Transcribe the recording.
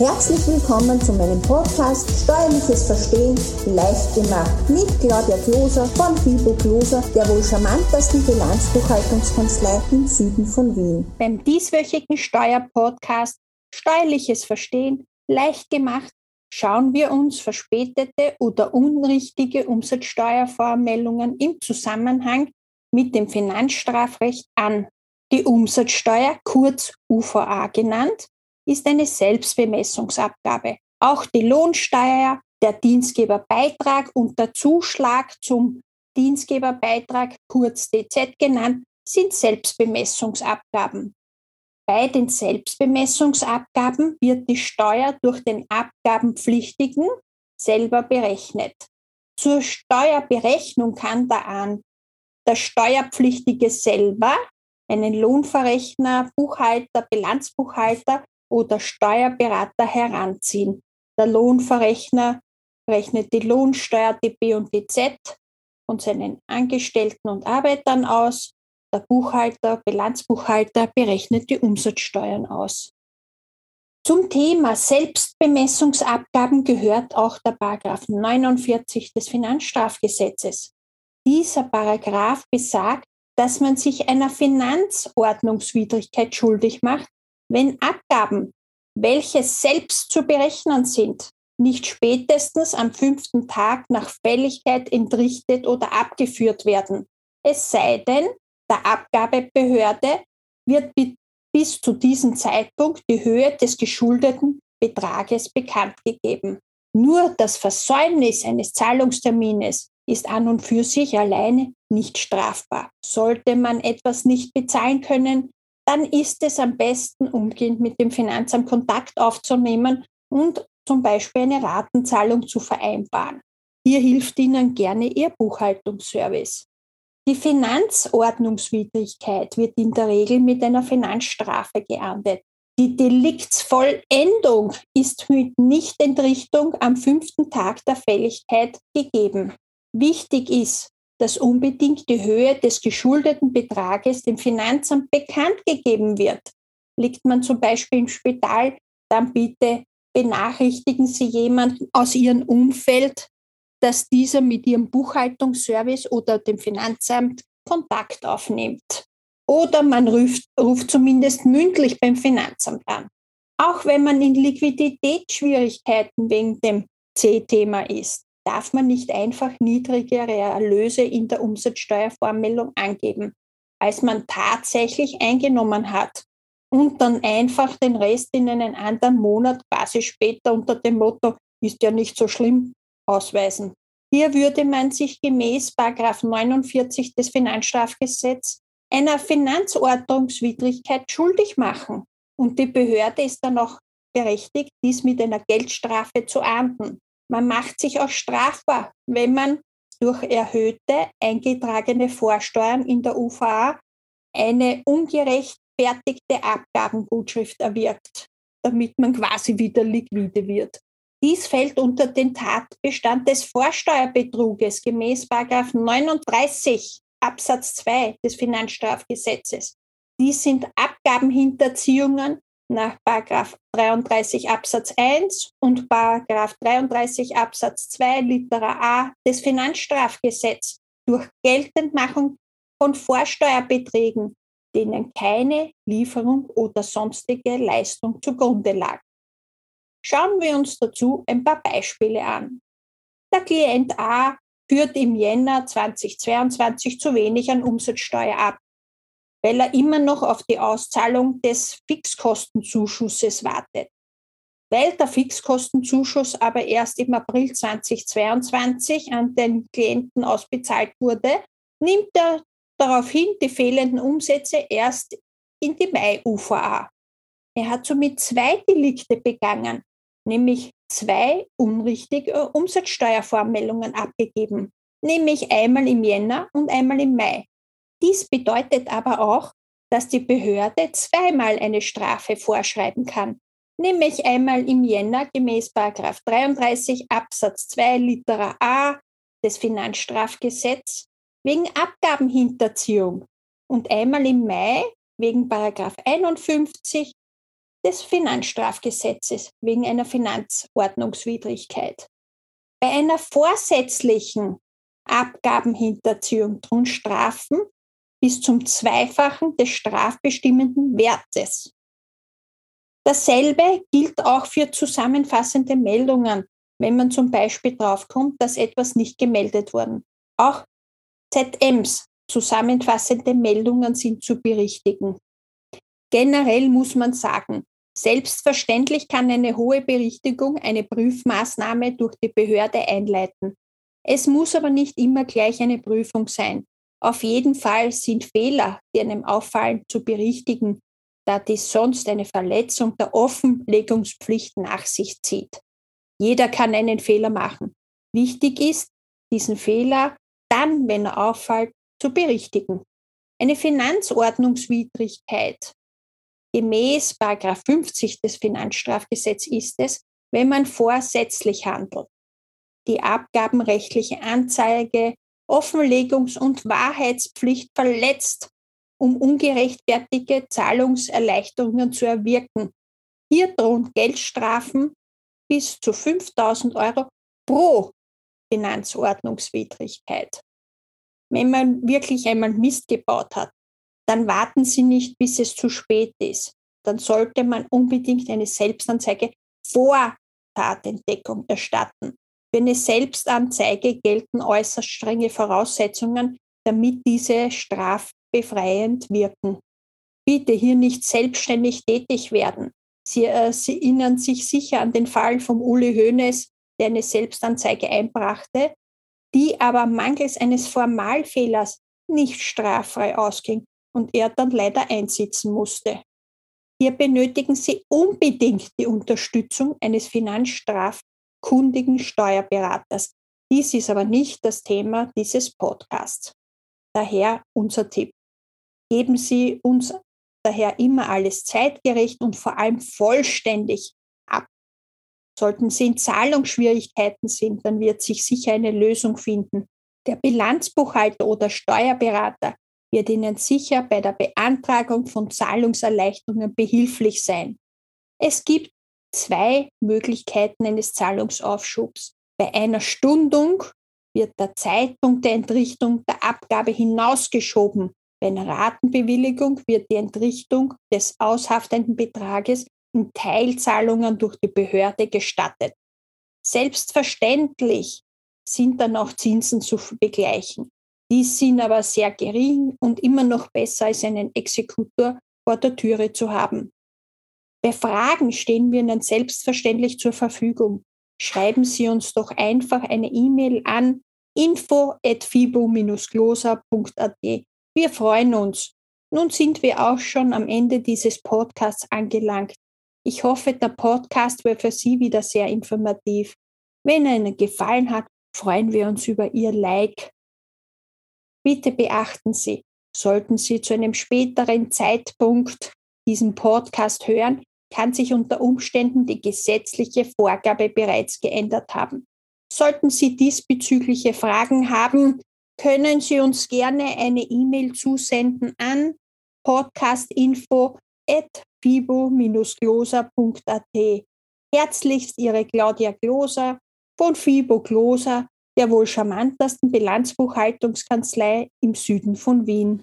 Herzlich willkommen zu meinem Podcast Steuerliches Verstehen leicht gemacht mit Claudia Kloser von Fibo Kloser, der wohl charmantesten Bilanzbuchhaltungskanzlei im Süden von Wien. Beim dieswöchigen Steuerpodcast Steuerliches Verstehen leicht gemacht schauen wir uns verspätete oder unrichtige Umsatzsteuervoranmeldungen im Zusammenhang mit dem Finanzstrafrecht an. Die Umsatzsteuer, kurz UVA genannt, ist eine Selbstbemessungsabgabe. Auch die Lohnsteuer, der Dienstgeberbeitrag und der Zuschlag zum Dienstgeberbeitrag, kurz DZ genannt, sind Selbstbemessungsabgaben. Bei den Selbstbemessungsabgaben wird die Steuer durch den Abgabenpflichtigen selber berechnet. Zur Steuerberechnung kann der, der Steuerpflichtige selber einen Lohnverrechner, Buchhalter, Bilanzbuchhalter oder Steuerberater heranziehen. Der Lohnverrechner rechnet die Lohnsteuer DB und DZ von seinen Angestellten und Arbeitern aus. Der Buchhalter, Bilanzbuchhalter berechnet die Umsatzsteuern aus. Zum Thema Selbstbemessungsabgaben gehört auch der Paragraph 49 des Finanzstrafgesetzes. Dieser Paragraph besagt, dass man sich einer Finanzordnungswidrigkeit schuldig macht, wenn Abgaben, welche selbst zu berechnen sind, nicht spätestens am fünften Tag nach Fälligkeit entrichtet oder abgeführt werden. Es sei denn, der Abgabebehörde wird bis zu diesem Zeitpunkt die Höhe des geschuldeten Betrages bekannt gegeben. Nur das Versäumnis eines Zahlungstermines ist an und für sich alleine nicht strafbar. Sollte man etwas nicht bezahlen können, dann ist es am besten, umgehend mit dem Finanzamt Kontakt aufzunehmen und zum Beispiel eine Ratenzahlung zu vereinbaren. Hier hilft Ihnen gerne Ihr Buchhaltungsservice. Die Finanzordnungswidrigkeit wird in der Regel mit einer Finanzstrafe geahndet. Die Deliktsvollendung ist mit Nichtentrichtung am fünften Tag der Fälligkeit gegeben. Wichtig ist, dass unbedingt die Höhe des geschuldeten Betrages dem Finanzamt bekannt gegeben wird. Liegt man zum Beispiel im Spital, dann bitte benachrichtigen Sie jemanden aus Ihrem Umfeld, dass dieser mit Ihrem Buchhaltungsservice oder dem Finanzamt Kontakt aufnimmt. Oder man ruft, ruft zumindest mündlich beim Finanzamt an. Auch wenn man in Liquiditätsschwierigkeiten wegen dem C-Thema ist darf man nicht einfach niedrigere Erlöse in der Umsatzsteuervoranmeldung angeben, als man tatsächlich eingenommen hat und dann einfach den Rest in einen anderen Monat quasi später unter dem Motto, ist ja nicht so schlimm, ausweisen. Hier würde man sich gemäß 49 des Finanzstrafgesetzes einer Finanzordnungswidrigkeit schuldig machen. Und die Behörde ist dann auch berechtigt, dies mit einer Geldstrafe zu ahnden. Man macht sich auch strafbar, wenn man durch erhöhte eingetragene Vorsteuern in der UVA eine ungerechtfertigte Abgabengutschrift erwirkt, damit man quasi wieder liquide wird. Dies fällt unter den Tatbestand des Vorsteuerbetruges gemäß 39 Absatz 2 des Finanzstrafgesetzes. Dies sind Abgabenhinterziehungen nach 33 Absatz 1 und 33 Absatz 2 Litera A des Finanzstrafgesetzes durch Geltendmachung von Vorsteuerbeträgen, denen keine Lieferung oder sonstige Leistung zugrunde lag. Schauen wir uns dazu ein paar Beispiele an. Der Klient A führt im Jänner 2022 zu wenig an Umsatzsteuer ab weil er immer noch auf die Auszahlung des Fixkostenzuschusses wartet. Weil der Fixkostenzuschuss aber erst im April 2022 an den Klienten ausbezahlt wurde, nimmt er daraufhin die fehlenden Umsätze erst in die Mai-UVA. Er hat somit zwei Delikte begangen, nämlich zwei unrichtige Umsatzsteuervormeldungen abgegeben, nämlich einmal im Jänner und einmal im Mai. Dies bedeutet aber auch, dass die Behörde zweimal eine Strafe vorschreiben kann, nämlich einmal im Jänner gemäß 33 Absatz 2 Litera A des Finanzstrafgesetzes wegen Abgabenhinterziehung und einmal im Mai wegen 51 des Finanzstrafgesetzes wegen einer Finanzordnungswidrigkeit. Bei einer vorsätzlichen Abgabenhinterziehung drohen Strafen bis zum Zweifachen des strafbestimmenden Wertes. Dasselbe gilt auch für zusammenfassende Meldungen, wenn man zum Beispiel draufkommt, dass etwas nicht gemeldet worden. Auch ZMs, zusammenfassende Meldungen, sind zu berichtigen. Generell muss man sagen, selbstverständlich kann eine hohe Berichtigung eine Prüfmaßnahme durch die Behörde einleiten. Es muss aber nicht immer gleich eine Prüfung sein. Auf jeden Fall sind Fehler, die einem auffallen, zu berichtigen, da dies sonst eine Verletzung der Offenlegungspflicht nach sich zieht. Jeder kann einen Fehler machen. Wichtig ist, diesen Fehler dann, wenn er auffällt, zu berichtigen. Eine Finanzordnungswidrigkeit gemäß 50 des Finanzstrafgesetzes ist es, wenn man vorsätzlich handelt. Die abgabenrechtliche Anzeige, Offenlegungs- und Wahrheitspflicht verletzt, um ungerechtfertigte Zahlungserleichterungen zu erwirken. Hier drohen Geldstrafen bis zu 5000 Euro pro Finanzordnungswidrigkeit. Wenn man wirklich einmal Mist gebaut hat, dann warten Sie nicht, bis es zu spät ist. Dann sollte man unbedingt eine Selbstanzeige vor Tatentdeckung erstatten. Für eine Selbstanzeige gelten äußerst strenge Voraussetzungen, damit diese strafbefreiend wirken. Bitte hier nicht selbstständig tätig werden. Sie, äh, Sie erinnern sich sicher an den Fall von Uli Hoeneß, der eine Selbstanzeige einbrachte, die aber mangels eines Formalfehlers nicht straffrei ausging und er dann leider einsitzen musste. Hier benötigen Sie unbedingt die Unterstützung eines finanzstrafkundigen Steuerberaters. Dies ist aber nicht das Thema dieses Podcasts. Daher unser Tipp. Geben Sie uns daher immer alles zeitgerecht und vor allem vollständig ab. Sollten Sie in Zahlungsschwierigkeiten sind, dann wird sich sicher eine Lösung finden. Der Bilanzbuchhalter oder Steuerberater wird Ihnen sicher bei der Beantragung von Zahlungserleichterungen behilflich sein. Es gibt zwei Möglichkeiten eines Zahlungsaufschubs. Bei einer Stundung wird der Zeitpunkt der Entrichtung der Abgabe hinausgeschoben. Bei einer Ratenbewilligung wird die Entrichtung des aushaftenden Betrages in Teilzahlungen durch die Behörde gestattet. Selbstverständlich sind dann auch Zinsen zu begleichen. Die sind aber sehr gering und immer noch besser als einen Exekutor vor der Türe zu haben. Bei Fragen stehen wir Ihnen selbstverständlich zur Verfügung. Schreiben Sie uns doch einfach eine E-Mail an info.fibo-glosa.at. Wir freuen uns. Nun sind wir auch schon am Ende dieses Podcasts angelangt. Ich hoffe, der Podcast war für Sie wieder sehr informativ. Wenn er Ihnen gefallen hat, freuen wir uns über Ihr Like Bitte beachten Sie, sollten Sie zu einem späteren Zeitpunkt diesen Podcast hören, kann sich unter Umständen die gesetzliche Vorgabe bereits geändert haben. Sollten Sie diesbezügliche Fragen haben, können Sie uns gerne eine E-Mail zusenden an podcastinfo@fibo-gloser.at. Herzlichst Ihre Claudia Gloser von Fibo Gloser der wohl charmantesten Bilanzbuchhaltungskanzlei im Süden von Wien.